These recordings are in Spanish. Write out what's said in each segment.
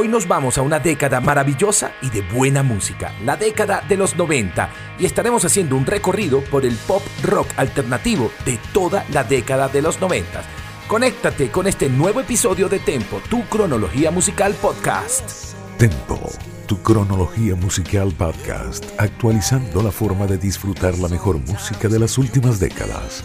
Hoy nos vamos a una década maravillosa y de buena música, la década de los 90, y estaremos haciendo un recorrido por el pop rock alternativo de toda la década de los 90. Conéctate con este nuevo episodio de Tempo, tu cronología musical podcast. Tempo, tu cronología musical podcast, actualizando la forma de disfrutar la mejor música de las últimas décadas.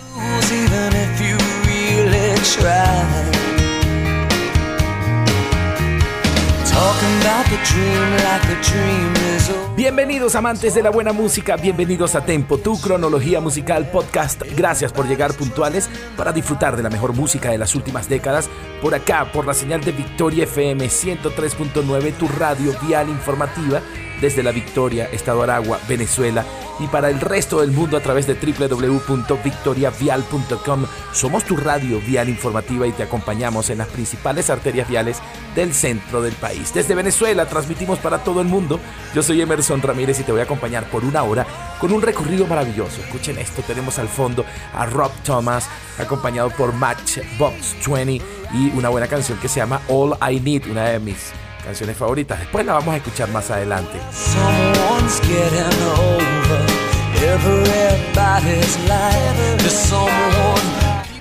Talking about the dream like the dream is over. Bienvenidos amantes de la buena música, bienvenidos a Tempo, tu cronología musical podcast. Gracias por llegar puntuales para disfrutar de la mejor música de las últimas décadas por acá, por la señal de Victoria FM 103.9, tu radio vial informativa desde la Victoria, Estado Aragua, Venezuela y para el resto del mundo a través de www.victoriavial.com. Somos tu radio vial informativa y te acompañamos en las principales arterias viales del centro del país. Desde Venezuela transmitimos para todo el mundo. Yo soy Emerson Ramírez y te voy a acompañar por una hora con un recorrido maravilloso. Escuchen esto, tenemos al fondo a Rob Thomas acompañado por Matchbox 20 y una buena canción que se llama All I Need, una de mis canciones favoritas. Después la vamos a escuchar más adelante.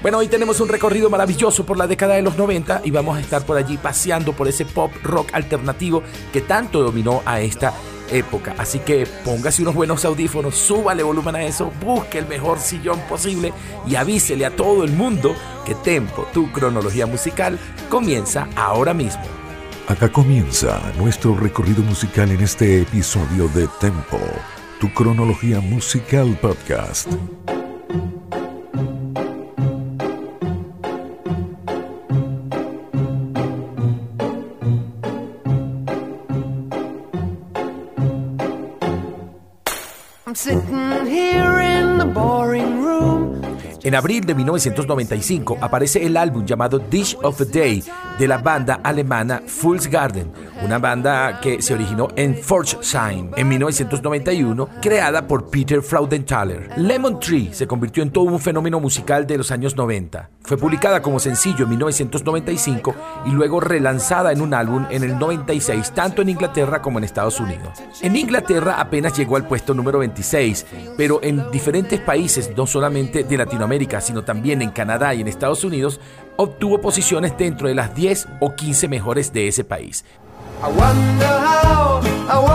Bueno, hoy tenemos un recorrido maravilloso por la década de los 90 y vamos a estar por allí paseando por ese pop rock alternativo que tanto dominó a esta época. Así que póngase unos buenos audífonos, súbale volumen a eso, busque el mejor sillón posible y avísele a todo el mundo que Tempo, tu cronología musical, comienza ahora mismo. Acá comienza nuestro recorrido musical en este episodio de Tempo, tu cronología musical podcast. En abril de 1995 aparece el álbum llamado Dish of the Day de la banda alemana Fool's Garden, una banda que se originó en Pforzheim en 1991, creada por Peter Fraudenthaler. Lemon Tree se convirtió en todo un fenómeno musical de los años 90. Fue publicada como sencillo en 1995 y luego relanzada en un álbum en el 96, tanto en Inglaterra como en Estados Unidos. En Inglaterra apenas llegó al puesto número 26, pero en diferentes países, no solamente de Latinoamérica, sino también en Canadá y en Estados Unidos, obtuvo posiciones dentro de las 10 o 15 mejores de ese país. I wonder how, I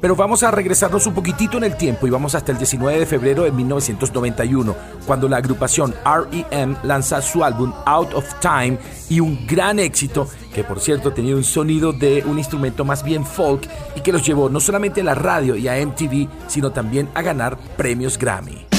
Pero vamos a regresarnos un poquitito en el tiempo y vamos hasta el 19 de febrero de 1991, cuando la agrupación REM lanza su álbum Out of Time y un gran éxito que por cierto tenía un sonido de un instrumento más bien folk y que los llevó no solamente a la radio y a MTV, sino también a ganar premios Grammy.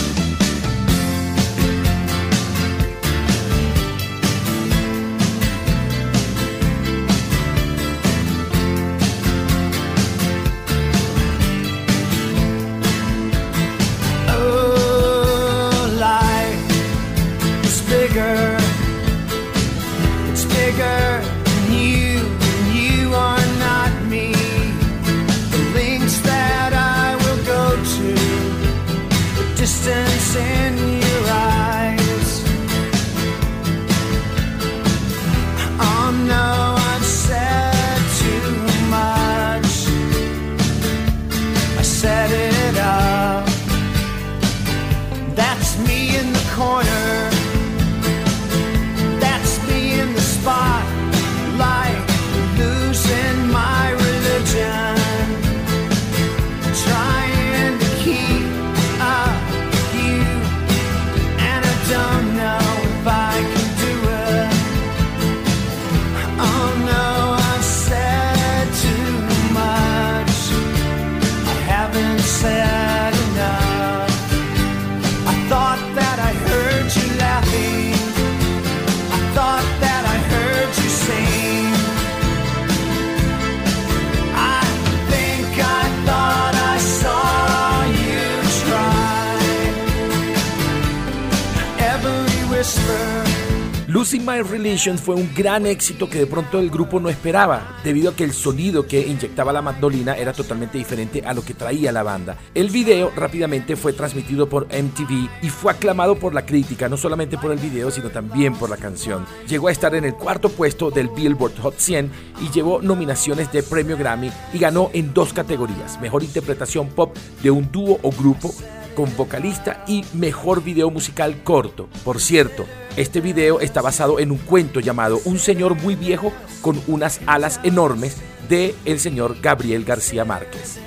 Losing My Religion fue un gran éxito que de pronto el grupo no esperaba, debido a que el sonido que inyectaba la mandolina era totalmente diferente a lo que traía la banda. El video rápidamente fue transmitido por MTV y fue aclamado por la crítica, no solamente por el video, sino también por la canción. Llegó a estar en el cuarto puesto del Billboard Hot 100 y llevó nominaciones de premio Grammy y ganó en dos categorías, mejor interpretación pop de un dúo o grupo con vocalista y mejor video musical corto. Por cierto, este video está basado en un cuento llamado Un señor muy viejo con unas alas enormes de el señor Gabriel García Márquez.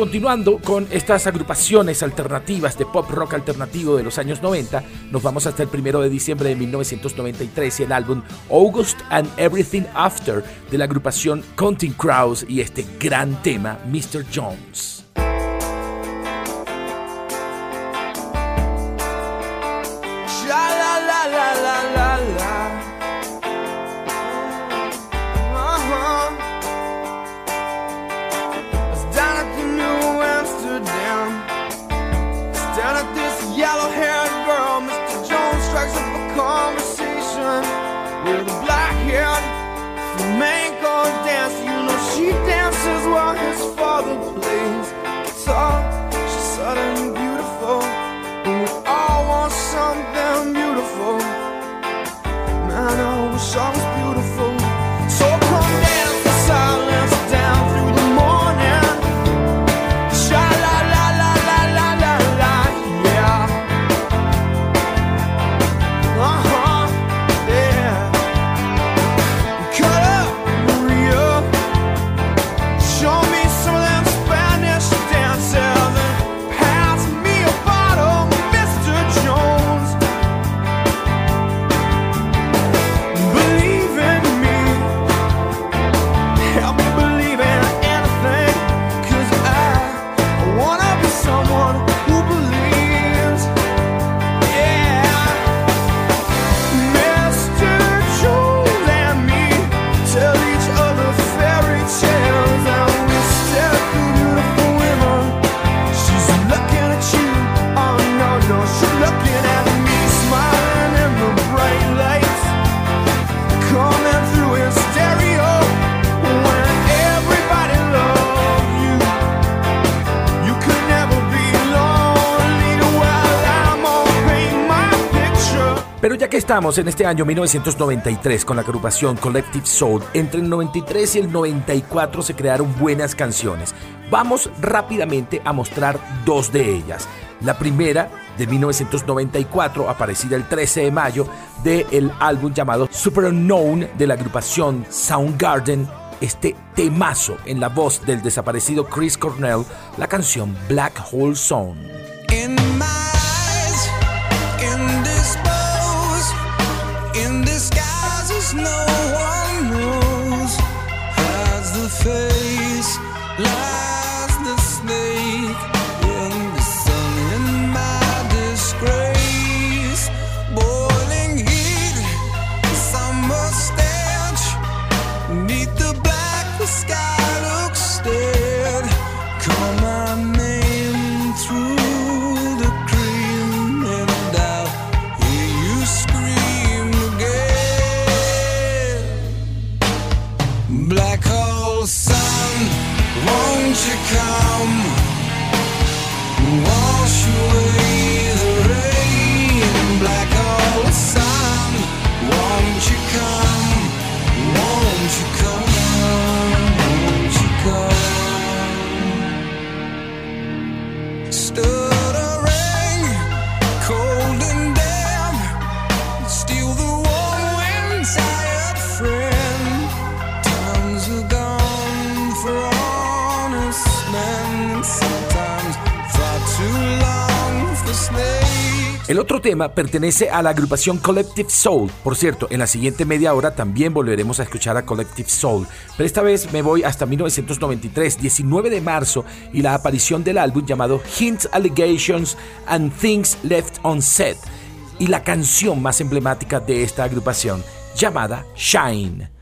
Continuando con estas agrupaciones alternativas de pop rock alternativo de los años 90, nos vamos hasta el primero de diciembre de 1993 y el álbum August and Everything After de la agrupación Counting Crows y este gran tema, Mr. Jones. Pero ya que estamos en este año 1993 con la agrupación Collective Soul, entre el 93 y el 94 se crearon buenas canciones. Vamos rápidamente a mostrar dos de ellas. La primera, de 1994, aparecida el 13 de mayo, del álbum llamado Super Unknown de la agrupación Soundgarden, este temazo en la voz del desaparecido Chris Cornell, la canción Black Hole Zone. El otro tema pertenece a la agrupación Collective Soul. Por cierto, en la siguiente media hora también volveremos a escuchar a Collective Soul, pero esta vez me voy hasta 1993, 19 de marzo, y la aparición del álbum llamado Hints, Allegations and Things Left Unsaid, y la canción más emblemática de esta agrupación, llamada Shine.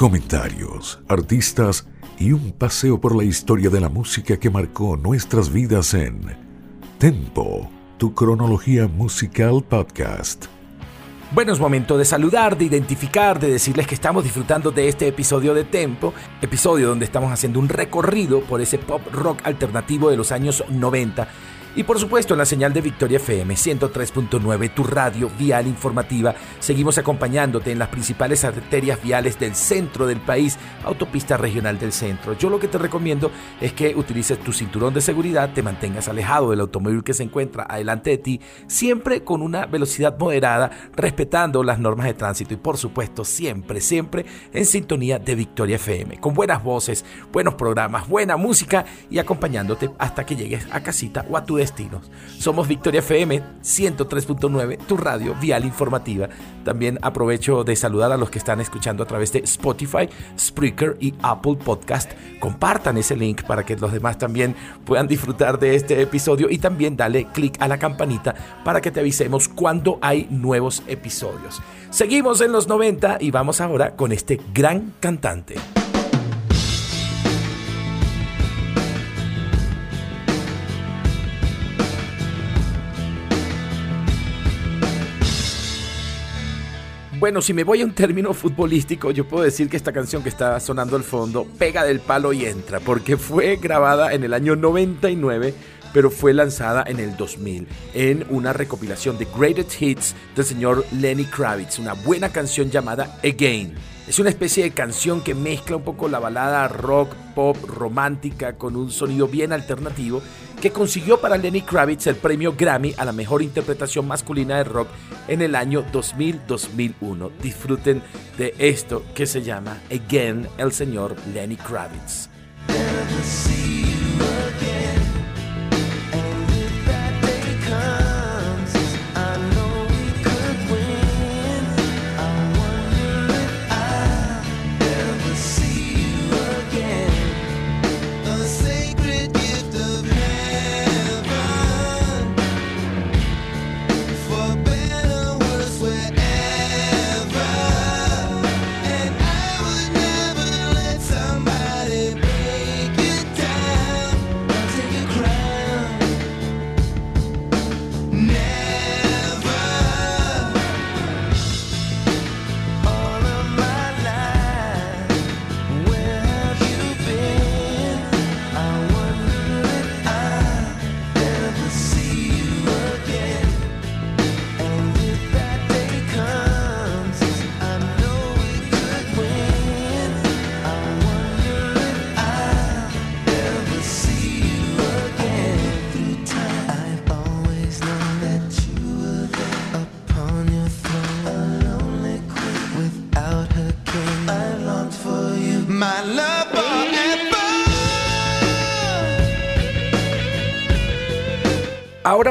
Comentarios, artistas y un paseo por la historia de la música que marcó nuestras vidas en Tempo, tu cronología musical podcast. Bueno, es momento de saludar, de identificar, de decirles que estamos disfrutando de este episodio de Tempo, episodio donde estamos haciendo un recorrido por ese pop rock alternativo de los años 90 y por supuesto en la señal de Victoria FM 103.9, tu radio vial informativa. Seguimos acompañándote en las principales arterias viales del centro del país, autopista regional del centro. Yo lo que te recomiendo es que utilices tu cinturón de seguridad, te mantengas alejado del automóvil que se encuentra adelante de ti, siempre con una velocidad moderada, respetando las normas de tránsito y por supuesto siempre, siempre en sintonía de Victoria FM, con buenas voces, buenos programas, buena música y acompañándote hasta que llegues a casita o a tu destinos. Somos Victoria FM 103.9, tu radio vial informativa. También aprovecho de saludar a los que están escuchando a través de Spotify, Spreaker y Apple Podcast. Compartan ese link para que los demás también puedan disfrutar de este episodio y también dale click a la campanita para que te avisemos cuando hay nuevos episodios. Seguimos en los 90 y vamos ahora con este gran cantante. Bueno, si me voy a un término futbolístico, yo puedo decir que esta canción que está sonando al fondo pega del palo y entra, porque fue grabada en el año 99 pero fue lanzada en el 2000 en una recopilación de Greatest Hits del señor Lenny Kravitz, una buena canción llamada Again. Es una especie de canción que mezcla un poco la balada rock, pop, romántica con un sonido bien alternativo que consiguió para Lenny Kravitz el premio Grammy a la mejor interpretación masculina de rock en el año 2000-2001. Disfruten de esto que se llama Again el señor Lenny Kravitz.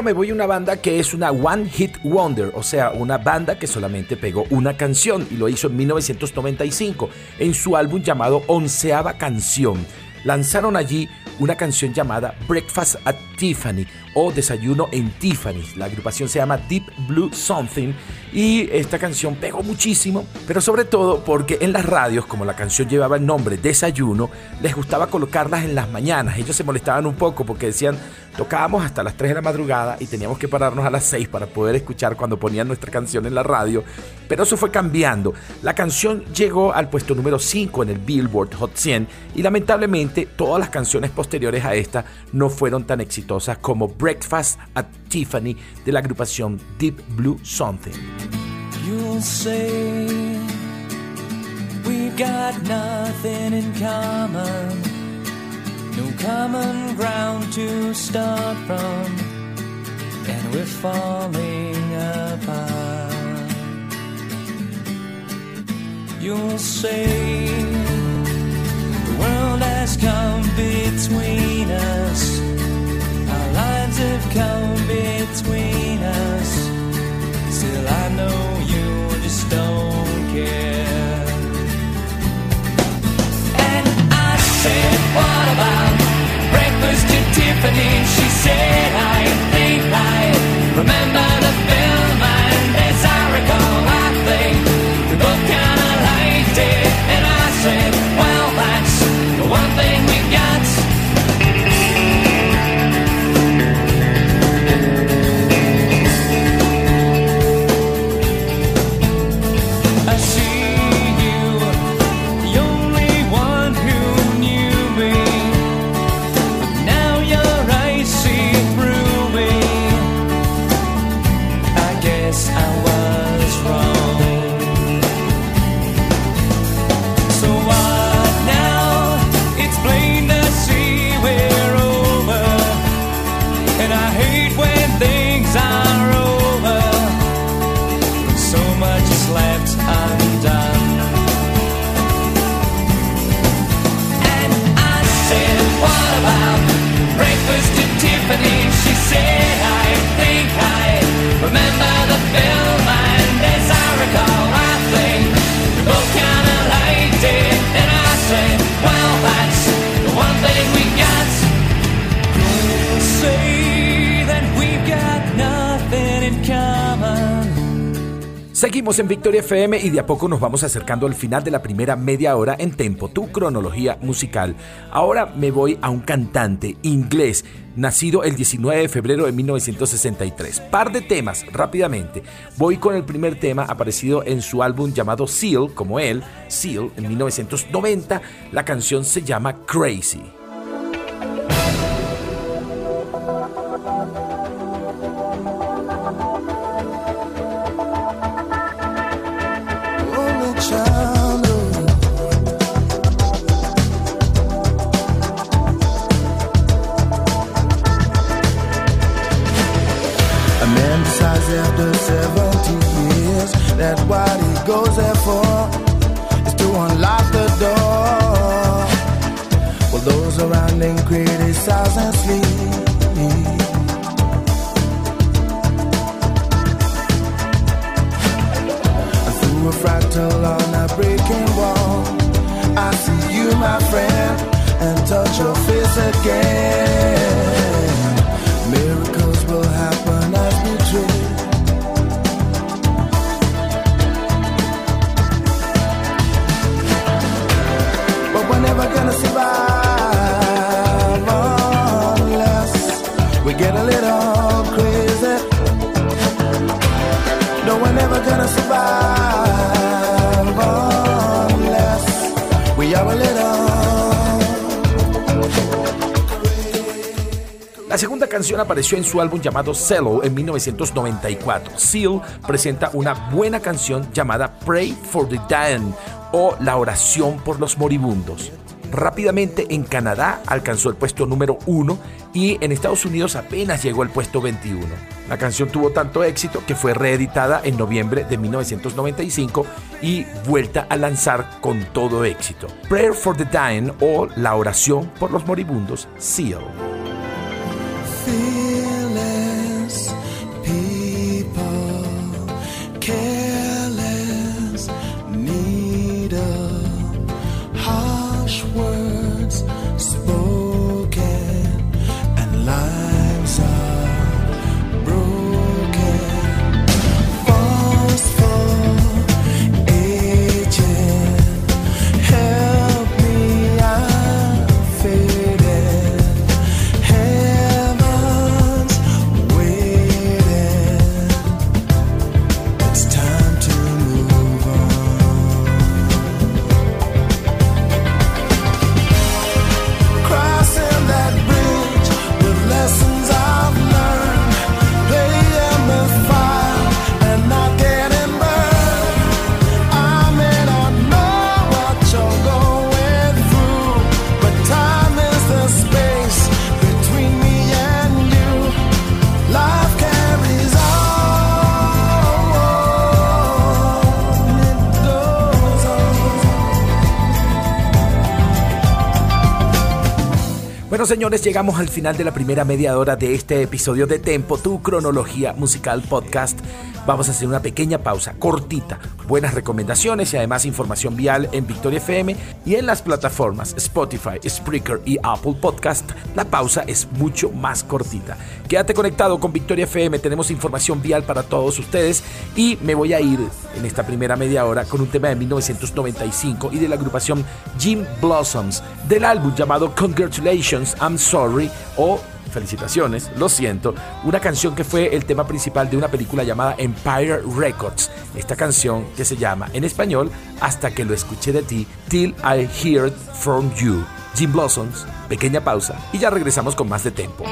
Me voy a una banda que es una One Hit Wonder, o sea, una banda que solamente pegó una canción y lo hizo en 1995 en su álbum llamado Onceava Canción. Lanzaron allí una canción llamada Breakfast at Tiffany o Desayuno en Tiffany. La agrupación se llama Deep Blue Something y esta canción pegó muchísimo, pero sobre todo porque en las radios, como la canción llevaba el nombre Desayuno, les gustaba colocarlas en las mañanas. Ellos se molestaban un poco porque decían, tocábamos hasta las 3 de la madrugada y teníamos que pararnos a las 6 para poder escuchar cuando ponían nuestra canción en la radio, pero eso fue cambiando. La canción llegó al puesto número 5 en el Billboard Hot 100 y lamentablemente todas las canciones posteriores a esta no fueron tan exitosas como Breakfast at Tiffany de la agrupación Deep Blue Something. You'll say we've got nothing in common, no common ground to start from, and we're falling apart. You'll say the world has come between us Our lines have come between breakfast to Tiffany? She said, I think I remember Seguimos en Victoria FM y de a poco nos vamos acercando al final de la primera media hora en Tempo, tu cronología musical. Ahora me voy a un cantante inglés, nacido el 19 de febrero de 1963. Par de temas, rápidamente. Voy con el primer tema aparecido en su álbum llamado Seal, como él, Seal, en 1990. La canción se llama Crazy. Apareció en su álbum llamado Cello en 1994. Seal presenta una buena canción llamada Pray for the Dying o La oración por los moribundos. Rápidamente en Canadá alcanzó el puesto número 1 y en Estados Unidos apenas llegó al puesto 21. La canción tuvo tanto éxito que fue reeditada en noviembre de 1995 y vuelta a lanzar con todo éxito. Prayer for the Dying o La oración por los moribundos, Seal. Señores, llegamos al final de la primera media hora de este episodio de Tempo, tu cronología musical podcast. Vamos a hacer una pequeña pausa, cortita, buenas recomendaciones y además información vial en Victoria FM y en las plataformas Spotify, Spreaker y Apple Podcast. La pausa es mucho más cortita. Quédate conectado con Victoria FM, tenemos información vial para todos ustedes y me voy a ir en esta primera media hora con un tema de 1995 y de la agrupación Jim Blossoms del álbum llamado Congratulations, I'm Sorry o Felicitaciones, lo siento, una canción que fue el tema principal de una película llamada Empire Records. Esta canción que se llama en español Hasta que lo escuché de ti, Till I Heard From You. Jim Blossoms, pequeña pausa y ya regresamos con más de tempo.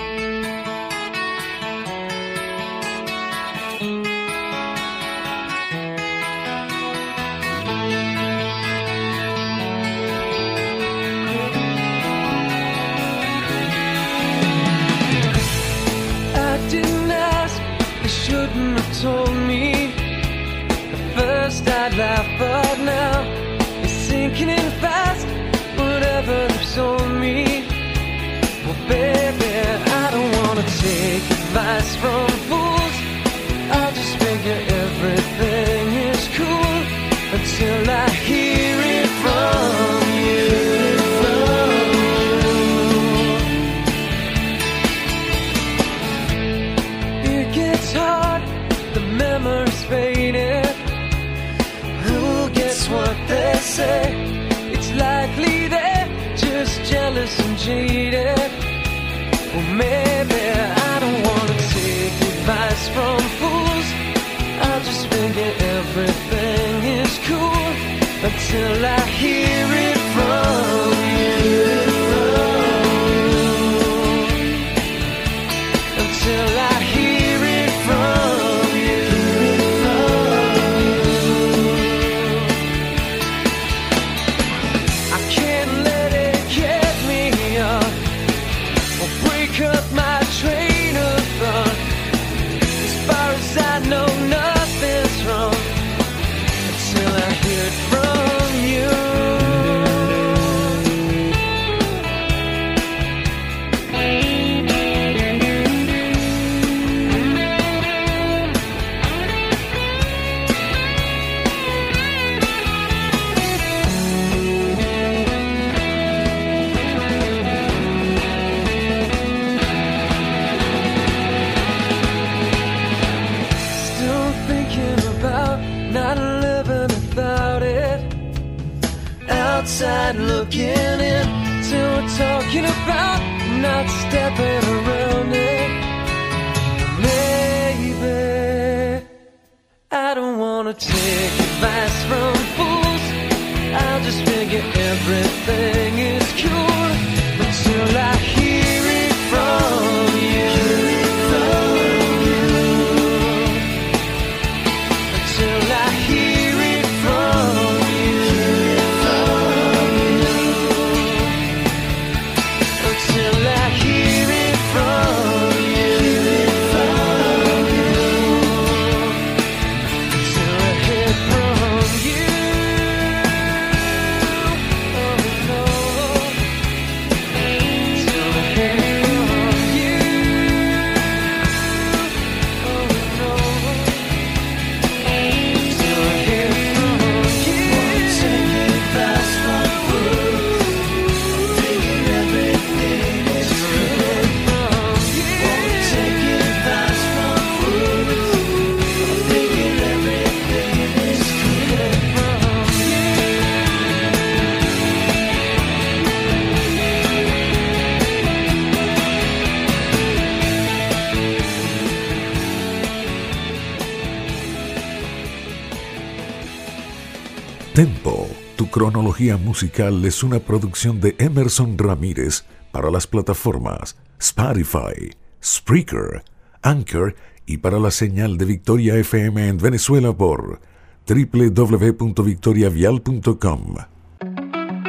Cronología musical es una producción de Emerson Ramírez para las plataformas Spotify, Spreaker, Anchor y para la señal de Victoria FM en Venezuela por www.victoriavial.com.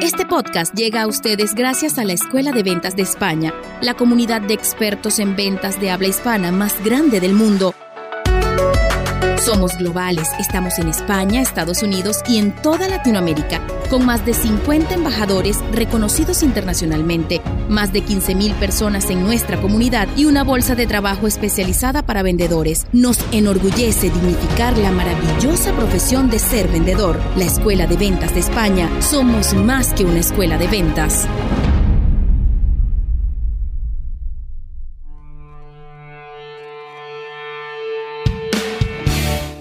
Este podcast llega a ustedes gracias a la Escuela de Ventas de España, la comunidad de expertos en ventas de habla hispana más grande del mundo. Somos globales, estamos en España, Estados Unidos y en toda Latinoamérica, con más de 50 embajadores reconocidos internacionalmente, más de 15.000 personas en nuestra comunidad y una bolsa de trabajo especializada para vendedores. Nos enorgullece dignificar la maravillosa profesión de ser vendedor. La Escuela de Ventas de España somos más que una escuela de ventas.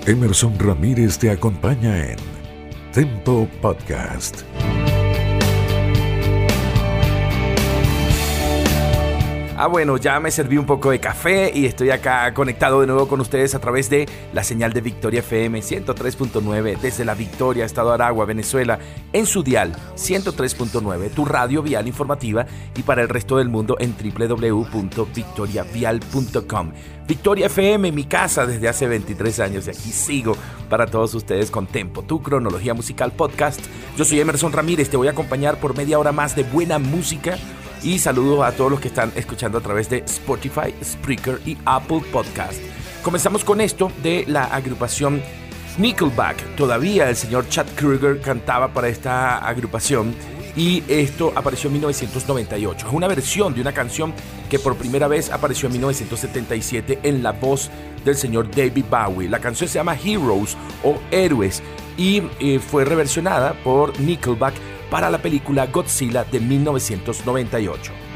Emerson Ramírez te acompaña en Tempo Podcast. Ah, bueno, ya me serví un poco de café y estoy acá conectado de nuevo con ustedes a través de la señal de Victoria FM 103.9 desde la Victoria, Estado Aragua, Venezuela, en su dial 103.9, tu radio vial informativa y para el resto del mundo en www.victoriavial.com. Victoria FM, mi casa desde hace 23 años y aquí sigo para todos ustedes con Tempo, tu cronología musical podcast. Yo soy Emerson Ramírez, te voy a acompañar por media hora más de buena música y saludos a todos los que están escuchando a través de Spotify, Spreaker y Apple Podcast. Comenzamos con esto de la agrupación Nickelback. Todavía el señor Chad Kruger cantaba para esta agrupación y esto apareció en 1998. Es una versión de una canción que por primera vez apareció en 1977 en la voz del señor David Bowie. La canción se llama Heroes o Héroes y eh, fue reversionada por Nickelback para la película Godzilla de 1998.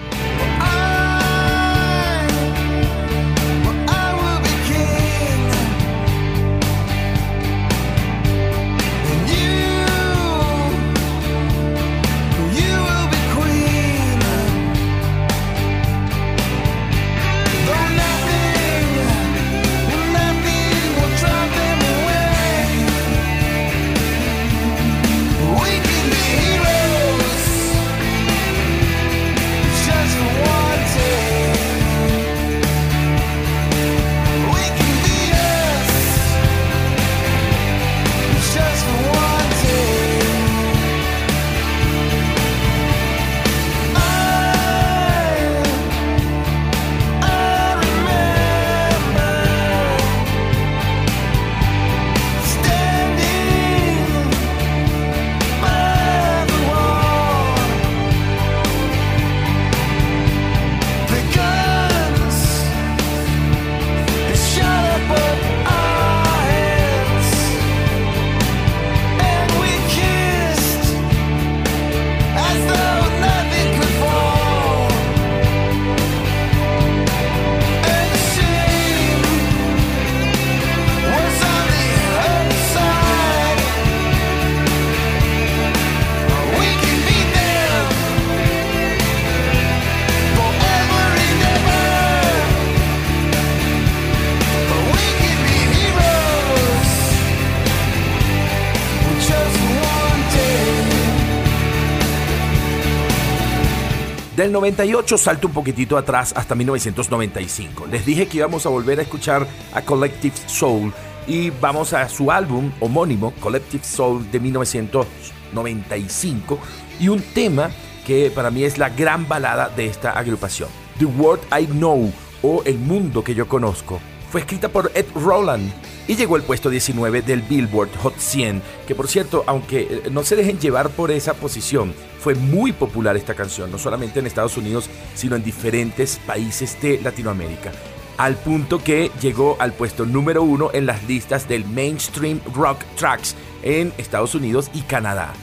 98 salto un poquitito atrás hasta 1995. Les dije que íbamos a volver a escuchar a Collective Soul y vamos a su álbum homónimo, Collective Soul de 1995, y un tema que para mí es la gran balada de esta agrupación. The World I Know o El Mundo que yo conozco. Fue escrita por Ed Roland y llegó al puesto 19 del Billboard Hot 100, que por cierto, aunque eh, no se dejen llevar por esa posición, fue muy popular esta canción, no solamente en Estados Unidos, sino en diferentes países de Latinoamérica al punto que llegó al puesto número uno en las listas del Mainstream Rock Tracks en Estados Unidos y Canadá.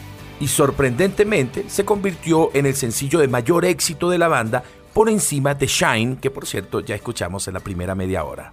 Y sorprendentemente se convirtió en el sencillo de mayor éxito de la banda por encima de Shine, que por cierto ya escuchamos en la primera media hora.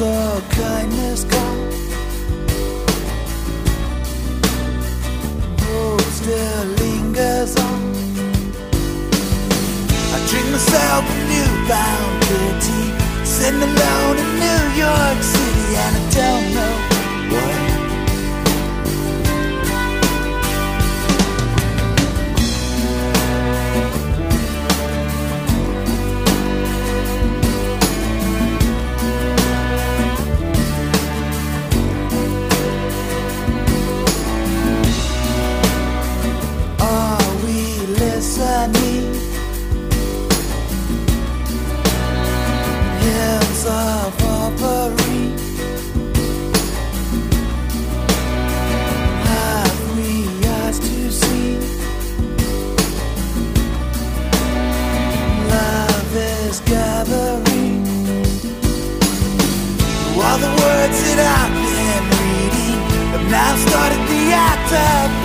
The kindness go Hope still lingers on. I drink myself a newbound pity. Sitting alone in New York City And I don't know why the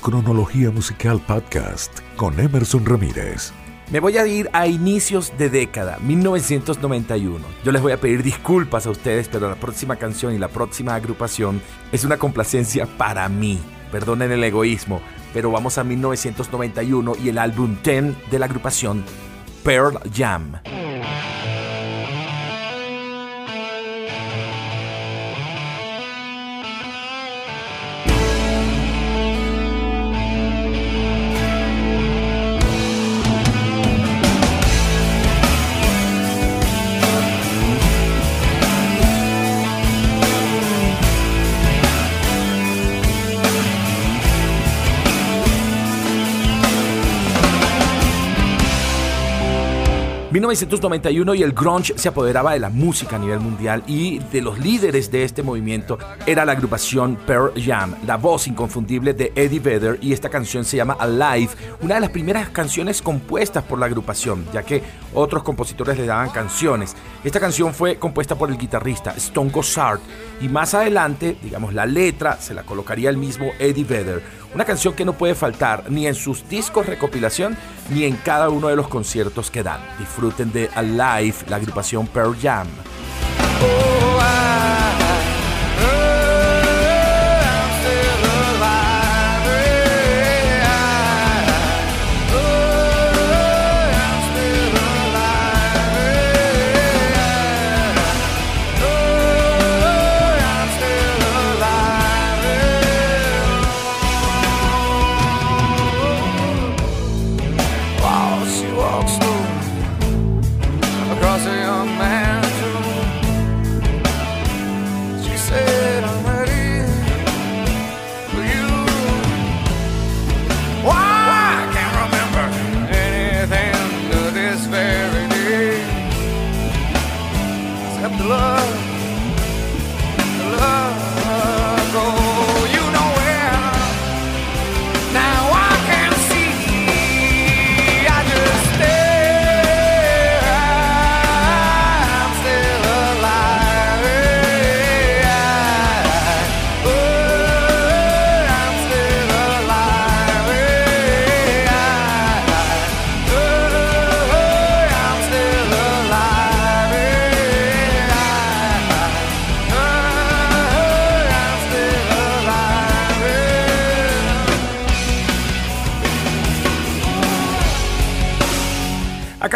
cronología musical podcast con Emerson Ramírez. Me voy a ir a inicios de década, 1991. Yo les voy a pedir disculpas a ustedes, pero la próxima canción y la próxima agrupación es una complacencia para mí. Perdonen el egoísmo, pero vamos a 1991 y el álbum 10 de la agrupación Pearl Jam. ...1991 1991 y el grunge se apoderaba de la música a nivel mundial y de los líderes de este movimiento era la agrupación Pearl Jam, la voz inconfundible de Eddie Vedder y esta canción se llama Alive, una de las primeras canciones compuestas por la agrupación, ya que otros compositores le daban canciones. Esta canción fue compuesta por el guitarrista Stone Gossard y más adelante, digamos, la letra se la colocaría el mismo Eddie Vedder. Una canción que no puede faltar ni en sus discos recopilación ni en cada uno de los conciertos que dan. Disfruten de Alive, la agrupación Pearl Jam. Oh,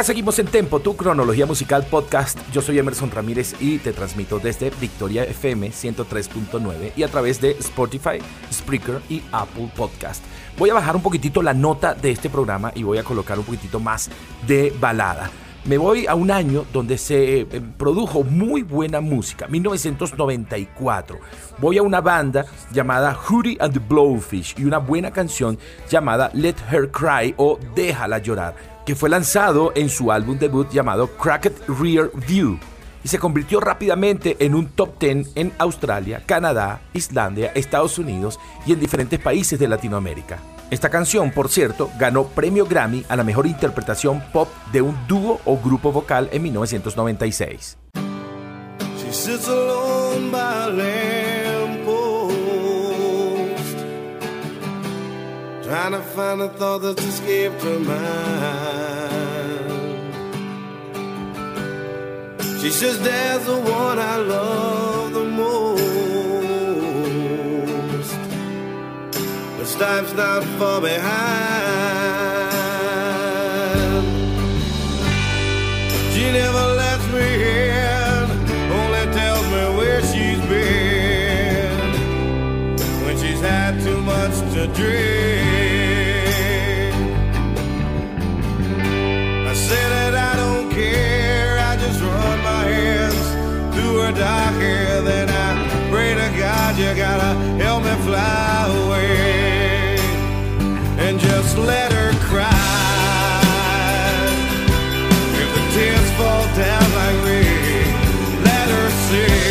Seguimos en Tempo, tu cronología musical podcast. Yo soy Emerson Ramírez y te transmito desde Victoria FM 103.9 y a través de Spotify, Spreaker y Apple Podcast. Voy a bajar un poquitito la nota de este programa y voy a colocar un poquitito más de balada. Me voy a un año donde se eh, produjo muy buena música, 1994. Voy a una banda llamada Hootie and the Blowfish y una buena canción llamada Let Her Cry o Déjala llorar, que fue lanzado en su álbum debut llamado Cracked Rear View y se convirtió rápidamente en un top 10 en Australia, Canadá, Islandia, Estados Unidos y en diferentes países de Latinoamérica. Esta canción, por cierto, ganó premio Grammy a la mejor interpretación pop de un dúo o grupo vocal en 1996. Trying to find a thought that's escaped her mind. She says, There's the one I love the most, but Stipe's not far behind. She never lets me in, only tells me where she's been when she's had too much to drink. Through her dark hair, then I pray to God you gotta help me fly away and just let her cry. If the tears fall down like rain, let her sing.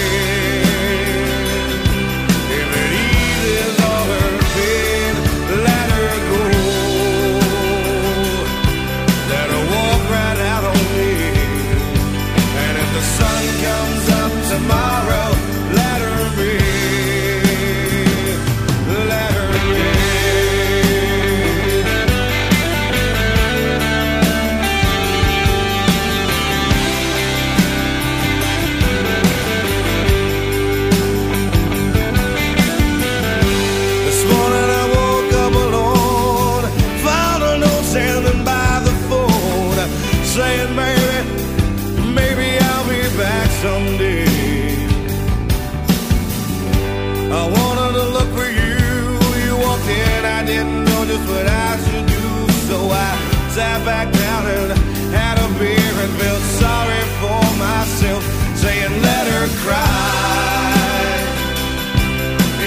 "Baby, maybe I'll be back someday." I wanted to look for you. You walked in, I didn't know just what I should do, so I sat back down and had a beer and felt sorry for myself, saying, "Let her cry."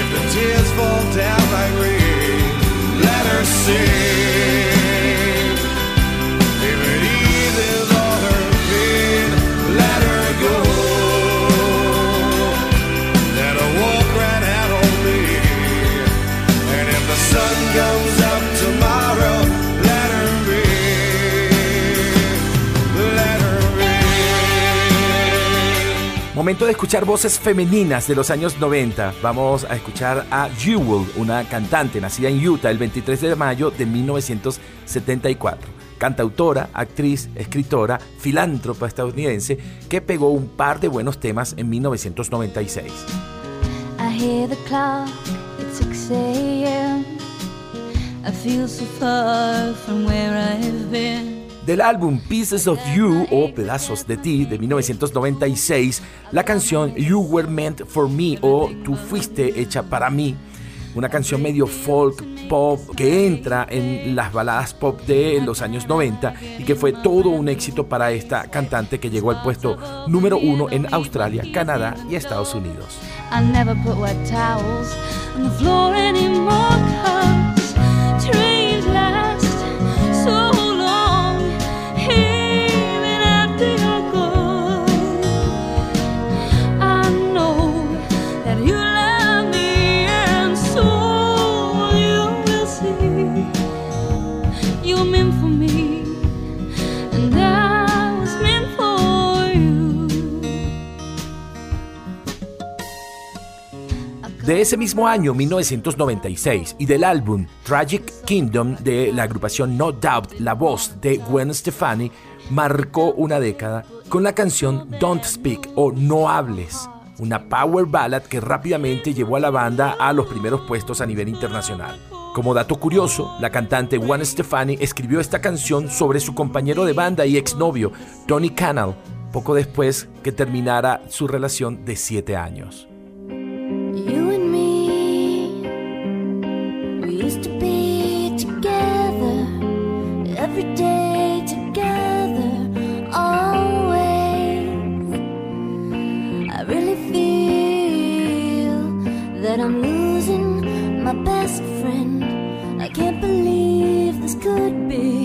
If the tears fall down like rain, let her sing. Momento de escuchar voces femeninas de los años 90. Vamos a escuchar a Jewel, una cantante nacida en Utah el 23 de mayo de 1974. Cantautora, actriz, escritora, filántropa estadounidense que pegó un par de buenos temas en 1996. I hear the clock, it's 6 a.m. I feel so far from where I've been. Del álbum Pieces of You o Pedazos de Ti de 1996, la canción You Were Meant for Me o Tú fuiste hecha para mí, una canción medio folk pop que entra en las baladas pop de los años 90 y que fue todo un éxito para esta cantante que llegó al puesto número uno en Australia, Canadá y Estados Unidos. Ese mismo año, 1996, y del álbum Tragic Kingdom de la agrupación No Doubt, la voz de Gwen Stefani marcó una década con la canción Don't Speak o No Hables, una power ballad que rápidamente llevó a la banda a los primeros puestos a nivel internacional. Como dato curioso, la cantante Gwen Stefani escribió esta canción sobre su compañero de banda y exnovio, Tony Canal, poco después que terminara su relación de 7 años. Could be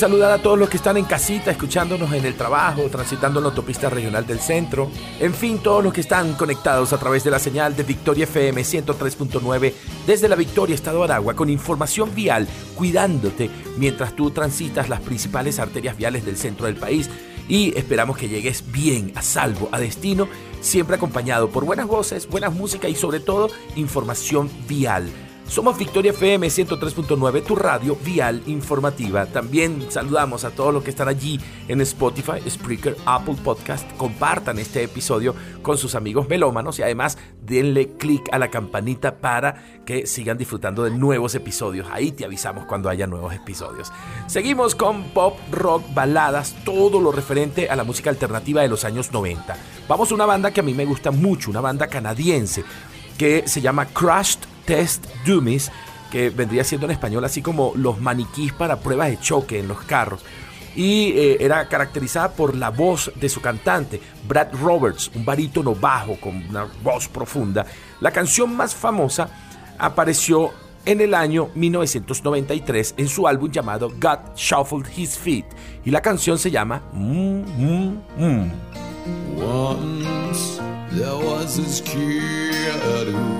saludar a todos los que están en casita, escuchándonos en el trabajo, transitando en la autopista regional del centro. En fin, todos los que están conectados a través de la señal de Victoria FM 103.9 desde la Victoria, Estado Aragua, con información vial, cuidándote mientras tú transitas las principales arterias viales del centro del país. Y esperamos que llegues bien, a salvo, a destino, siempre acompañado por buenas voces, buenas música y sobre todo información vial. Somos Victoria FM 103.9, tu radio vial informativa. También saludamos a todos los que están allí en Spotify, Spreaker, Apple Podcast. Compartan este episodio con sus amigos melómanos y además denle click a la campanita para que sigan disfrutando de nuevos episodios. Ahí te avisamos cuando haya nuevos episodios. Seguimos con pop, rock, baladas, todo lo referente a la música alternativa de los años 90. Vamos a una banda que a mí me gusta mucho, una banda canadiense que se llama Crushed Test Dummies, que vendría siendo en español así como los maniquís para pruebas de choque en los carros. Y eh, era caracterizada por la voz de su cantante, Brad Roberts, un barítono bajo con una voz profunda. La canción más famosa apareció en el año 1993 en su álbum llamado God Shuffled His Feet y la canción se llama Mm, mm, mm. Once there was this kid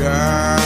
Was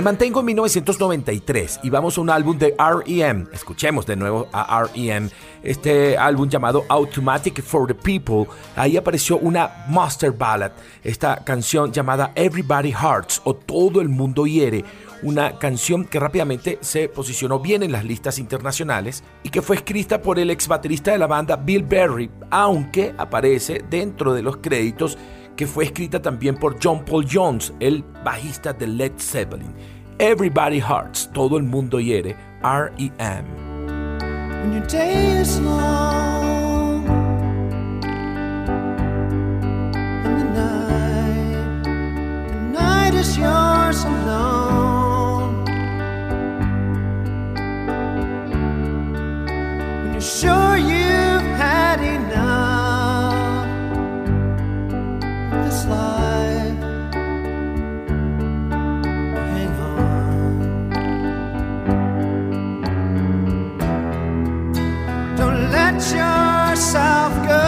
Me mantengo en 1993 y vamos a un álbum de REM. Escuchemos de nuevo a REM, este álbum llamado Automatic for the People. Ahí apareció una master ballad, esta canción llamada Everybody Hearts o Todo el Mundo Hiere una canción que rápidamente se posicionó bien en las listas internacionales y que fue escrita por el ex baterista de la banda Bill Berry, aunque aparece dentro de los créditos que fue escrita también por John Paul Jones, el bajista de Led Zeppelin. Everybody Hearts, todo el mundo hiere, R.E.M. When your day is long and the night, the night is yours alone. When you're sure you've let yourself go.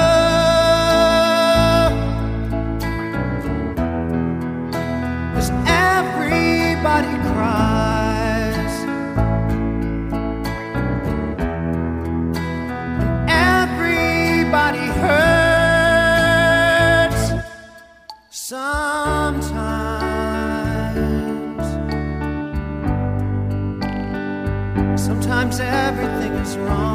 Everybody cries. Everybody hurts sometimes. Sometimes everything is wrong.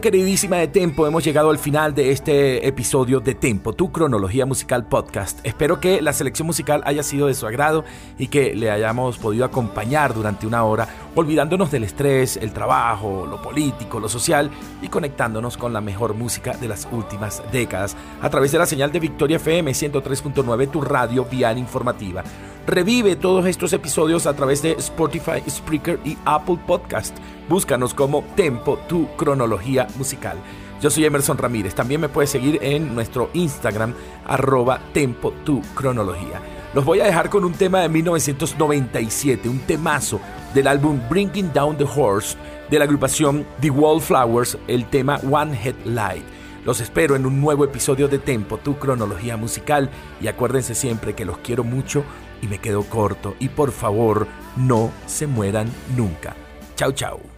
Queridísima de Tempo, hemos llegado al final de este episodio de Tempo, tu cronología musical podcast. Espero que la selección musical haya sido de su agrado y que le hayamos podido acompañar durante una hora, olvidándonos del estrés, el trabajo, lo político, lo social y conectándonos con la mejor música de las últimas décadas a través de la señal de Victoria FM 103.9, tu radio vial informativa. Revive todos estos episodios a través de Spotify, Spreaker y Apple Podcast. Búscanos como Tempo, tu cronología musical. Yo soy Emerson Ramírez. También me puedes seguir en nuestro Instagram, arroba Tempo Tu Cronología. Los voy a dejar con un tema de 1997, un temazo del álbum Bringing Down the Horse de la agrupación The Wallflowers, el tema One Headlight. Los espero en un nuevo episodio de Tempo, tu cronología musical. Y acuérdense siempre que los quiero mucho y me quedo corto y por favor no se mueran nunca. Chao, chao.